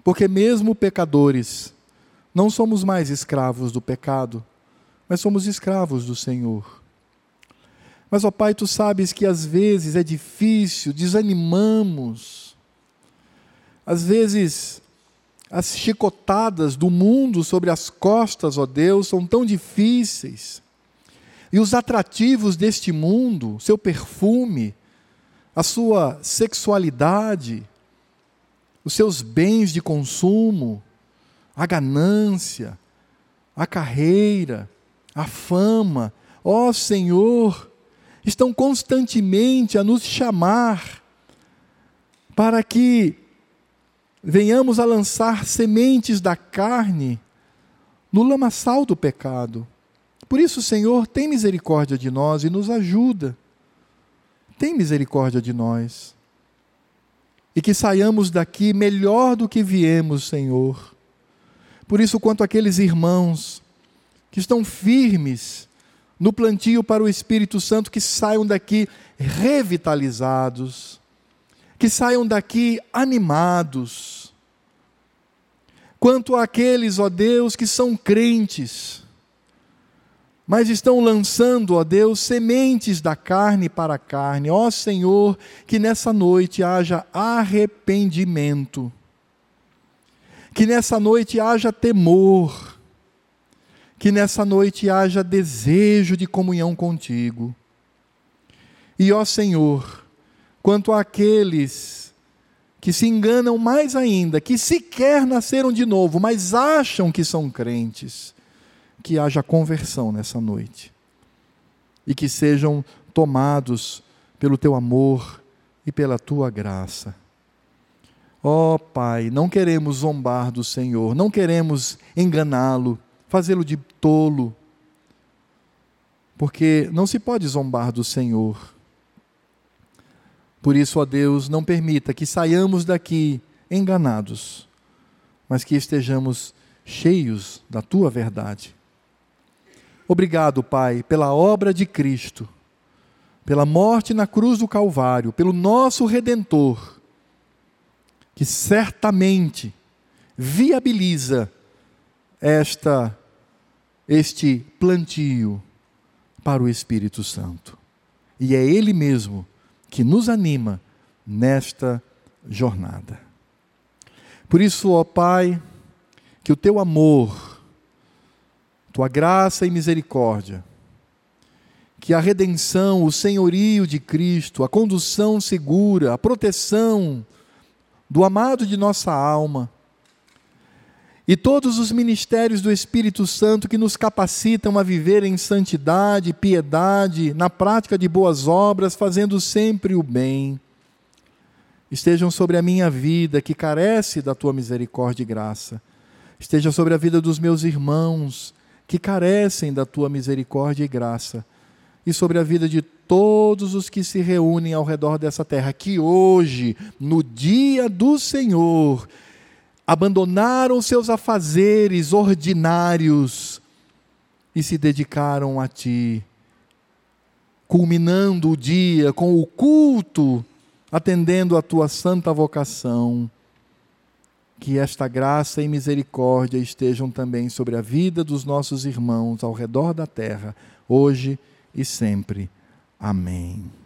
porque mesmo pecadores, não somos mais escravos do pecado, mas somos escravos do Senhor. Mas, ó Pai, tu sabes que às vezes é difícil, desanimamos, às vezes as chicotadas do mundo sobre as costas, ó Deus, são tão difíceis. E os atrativos deste mundo, seu perfume, a sua sexualidade, os seus bens de consumo, a ganância, a carreira, a fama, ó Senhor, estão constantemente a nos chamar para que venhamos a lançar sementes da carne no lamaçal do pecado. Por isso, Senhor, tem misericórdia de nós e nos ajuda. Tem misericórdia de nós. E que saiamos daqui melhor do que viemos, Senhor. Por isso, quanto aqueles irmãos que estão firmes no plantio para o Espírito Santo, que saiam daqui revitalizados, que saiam daqui animados. Quanto àqueles, ó Deus, que são crentes, mas estão lançando, ó Deus, sementes da carne para a carne. Ó Senhor, que nessa noite haja arrependimento, que nessa noite haja temor, que nessa noite haja desejo de comunhão contigo. E ó Senhor, quanto àqueles que se enganam mais ainda, que sequer nasceram de novo, mas acham que são crentes, que haja conversão nessa noite. e que sejam tomados pelo teu amor e pela tua graça. Ó oh, Pai, não queremos zombar do Senhor, não queremos enganá-lo, fazê-lo de tolo, porque não se pode zombar do Senhor. Por isso, ó Deus, não permita que saiamos daqui enganados, mas que estejamos cheios da tua verdade. Obrigado, Pai, pela obra de Cristo, pela morte na cruz do Calvário, pelo nosso redentor, que certamente viabiliza esta este plantio para o Espírito Santo. E é ele mesmo que nos anima nesta jornada. Por isso, ó Pai, que o teu amor, tua graça e misericórdia, que a redenção, o senhorio de Cristo, a condução segura, a proteção do amado de nossa alma, e todos os ministérios do Espírito Santo que nos capacitam a viver em santidade, piedade, na prática de boas obras, fazendo sempre o bem, estejam sobre a minha vida que carece da tua misericórdia e graça, esteja sobre a vida dos meus irmãos que carecem da tua misericórdia e graça, e sobre a vida de todos os que se reúnem ao redor dessa terra, que hoje, no dia do Senhor, abandonaram seus afazeres ordinários e se dedicaram a Ti, culminando o dia com o culto, atendendo a Tua santa vocação que esta graça e misericórdia estejam também sobre a vida dos nossos irmãos ao redor da terra, hoje e sempre. Amém.